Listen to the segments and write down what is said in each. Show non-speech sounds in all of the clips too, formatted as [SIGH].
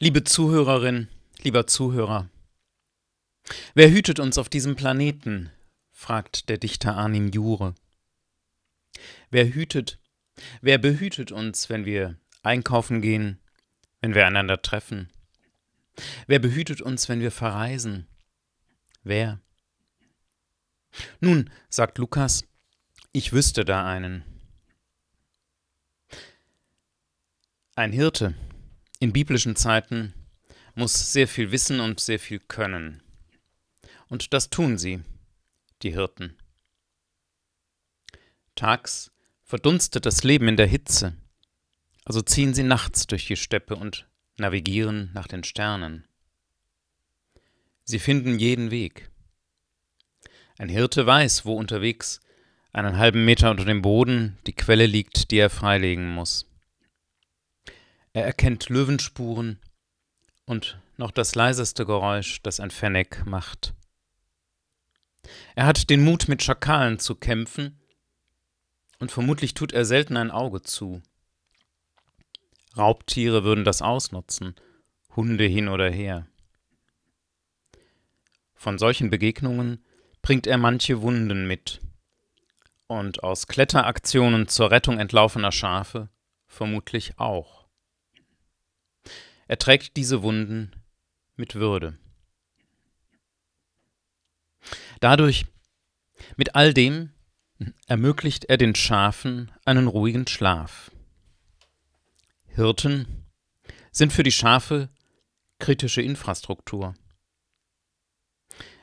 Liebe Zuhörerin, lieber Zuhörer, wer hütet uns auf diesem Planeten? fragt der Dichter Arnim Jure. Wer hütet, wer behütet uns, wenn wir einkaufen gehen, wenn wir einander treffen? Wer behütet uns, wenn wir verreisen? Wer? Nun, sagt Lukas, ich wüsste da einen. Ein Hirte in biblischen Zeiten muss sehr viel wissen und sehr viel können. Und das tun sie, die Hirten. Tags verdunstet das Leben in der Hitze, also ziehen sie nachts durch die Steppe und navigieren nach den Sternen. Sie finden jeden Weg. Ein Hirte weiß, wo unterwegs, einen halben Meter unter dem Boden, die Quelle liegt, die er freilegen muss. Er erkennt Löwenspuren und noch das leiseste Geräusch, das ein Fennek macht. Er hat den Mut, mit Schakalen zu kämpfen, und vermutlich tut er selten ein Auge zu. Raubtiere würden das ausnutzen, Hunde hin oder her. Von solchen Begegnungen bringt er manche Wunden mit, und aus Kletteraktionen zur Rettung entlaufener Schafe vermutlich auch. Er trägt diese Wunden mit Würde. Dadurch, mit all dem, ermöglicht er den Schafen einen ruhigen Schlaf. Hirten sind für die Schafe kritische Infrastruktur.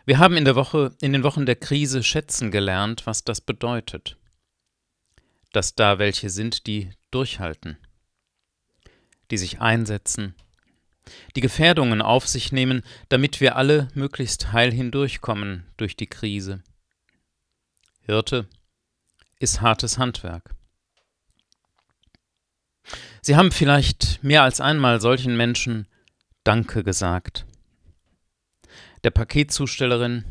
Wir haben in der Woche, in den Wochen der Krise schätzen gelernt, was das bedeutet. Dass da welche sind, die durchhalten, die sich einsetzen, die Gefährdungen auf sich nehmen, damit wir alle möglichst heil hindurchkommen durch die Krise. Hirte ist hartes Handwerk. Sie haben vielleicht mehr als einmal solchen Menschen Danke gesagt. Der Paketzustellerin,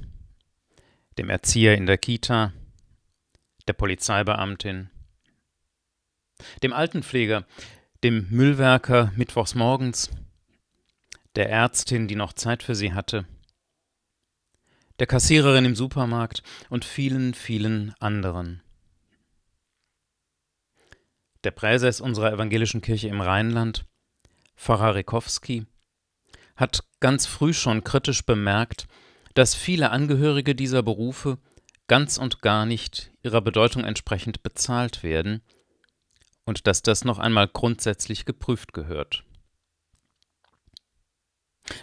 dem Erzieher in der Kita, der Polizeibeamtin, dem Altenpfleger, dem Müllwerker mittwochs morgens, der Ärztin, die noch Zeit für sie hatte, der Kassiererin im Supermarkt und vielen, vielen anderen. Der Präses unserer evangelischen Kirche im Rheinland, Pfarrer Rekowski, hat ganz früh schon kritisch bemerkt, dass viele Angehörige dieser Berufe ganz und gar nicht ihrer Bedeutung entsprechend bezahlt werden und dass das noch einmal grundsätzlich geprüft gehört.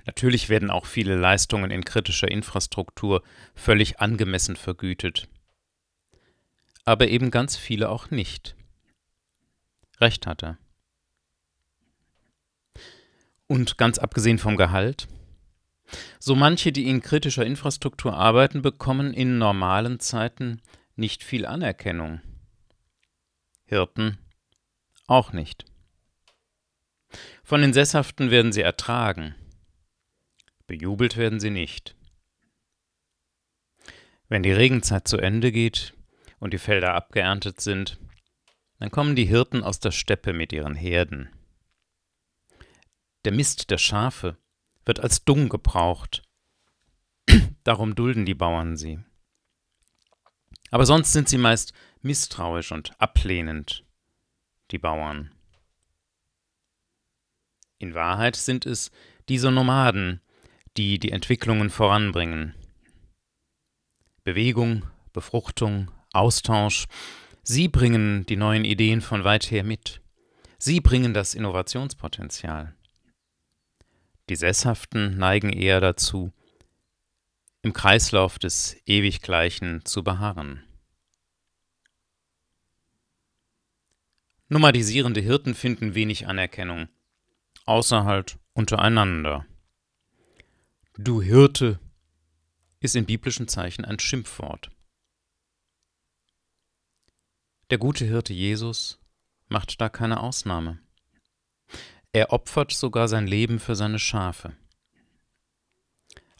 Natürlich werden auch viele Leistungen in kritischer Infrastruktur völlig angemessen vergütet. Aber eben ganz viele auch nicht. Recht hat er. Und ganz abgesehen vom Gehalt, so manche, die in kritischer Infrastruktur arbeiten, bekommen in normalen Zeiten nicht viel Anerkennung. Hirten auch nicht. Von den Sesshaften werden sie ertragen. Bejubelt werden sie nicht. Wenn die Regenzeit zu Ende geht und die Felder abgeerntet sind, dann kommen die Hirten aus der Steppe mit ihren Herden. Der Mist der Schafe wird als Dung gebraucht. [CLEARS THROAT] Darum dulden die Bauern sie. Aber sonst sind sie meist misstrauisch und ablehnend, die Bauern. In Wahrheit sind es diese Nomaden, die die Entwicklungen voranbringen. Bewegung, Befruchtung, Austausch, sie bringen die neuen Ideen von weit her mit. Sie bringen das Innovationspotenzial. Die Sesshaften neigen eher dazu, im Kreislauf des Ewiggleichen zu beharren. Nomadisierende Hirten finden wenig Anerkennung, außer halt untereinander. Du Hirte ist in biblischen Zeichen ein Schimpfwort. Der gute Hirte Jesus macht da keine Ausnahme. Er opfert sogar sein Leben für seine Schafe.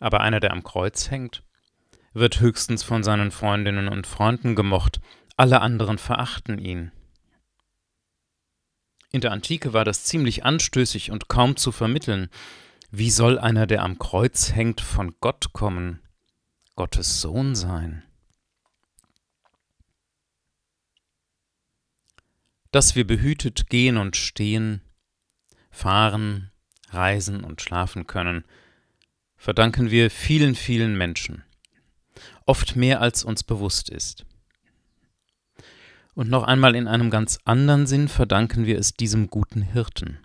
Aber einer, der am Kreuz hängt, wird höchstens von seinen Freundinnen und Freunden gemocht, alle anderen verachten ihn. In der Antike war das ziemlich anstößig und kaum zu vermitteln. Wie soll einer, der am Kreuz hängt, von Gott kommen, Gottes Sohn sein? Dass wir behütet gehen und stehen, fahren, reisen und schlafen können, verdanken wir vielen, vielen Menschen, oft mehr als uns bewusst ist. Und noch einmal in einem ganz anderen Sinn verdanken wir es diesem guten Hirten.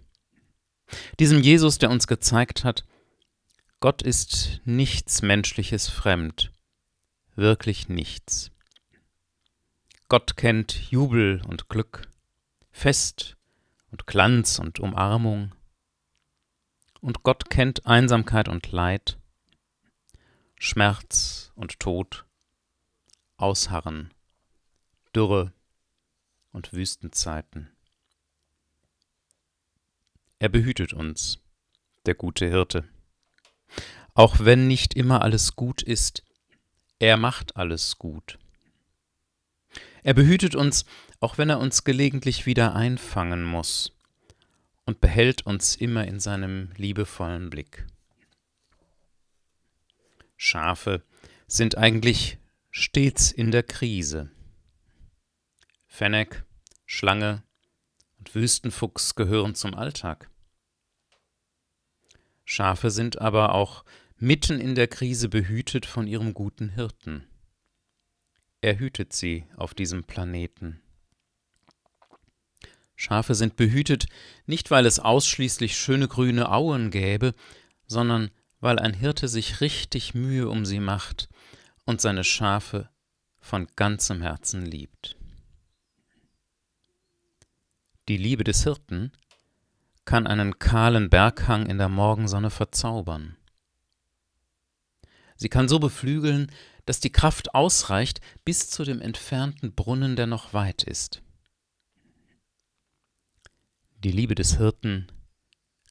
Diesem Jesus, der uns gezeigt hat, Gott ist nichts Menschliches fremd, wirklich nichts. Gott kennt Jubel und Glück, Fest und Glanz und Umarmung. Und Gott kennt Einsamkeit und Leid, Schmerz und Tod, Ausharren, Dürre und Wüstenzeiten. Er behütet uns, der gute Hirte. Auch wenn nicht immer alles gut ist, er macht alles gut. Er behütet uns, auch wenn er uns gelegentlich wieder einfangen muss und behält uns immer in seinem liebevollen Blick. Schafe sind eigentlich stets in der Krise. Fennec, Schlange und Wüstenfuchs gehören zum Alltag. Schafe sind aber auch mitten in der Krise behütet von ihrem guten Hirten. Er hütet sie auf diesem Planeten. Schafe sind behütet nicht, weil es ausschließlich schöne grüne Auen gäbe, sondern weil ein Hirte sich richtig Mühe um sie macht und seine Schafe von ganzem Herzen liebt. Die Liebe des Hirten kann einen kahlen Berghang in der Morgensonne verzaubern. Sie kann so beflügeln, dass die Kraft ausreicht bis zu dem entfernten Brunnen, der noch weit ist. Die Liebe des Hirten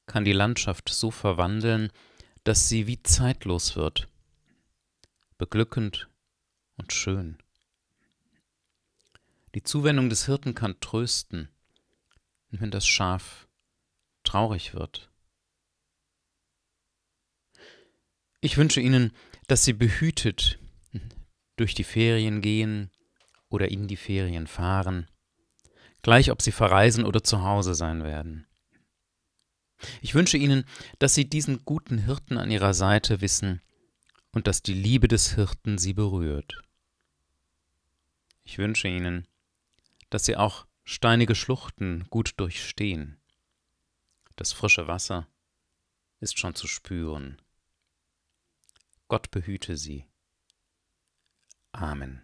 kann die Landschaft so verwandeln, dass sie wie zeitlos wird, beglückend und schön. Die Zuwendung des Hirten kann trösten, wenn das Schaf traurig wird. Ich wünsche Ihnen, dass Sie behütet durch die Ferien gehen oder in die Ferien fahren, gleich ob Sie verreisen oder zu Hause sein werden. Ich wünsche Ihnen, dass Sie diesen guten Hirten an Ihrer Seite wissen und dass die Liebe des Hirten Sie berührt. Ich wünsche Ihnen, dass Sie auch steinige Schluchten gut durchstehen. Das frische Wasser ist schon zu spüren. Gott behüte sie. Amen.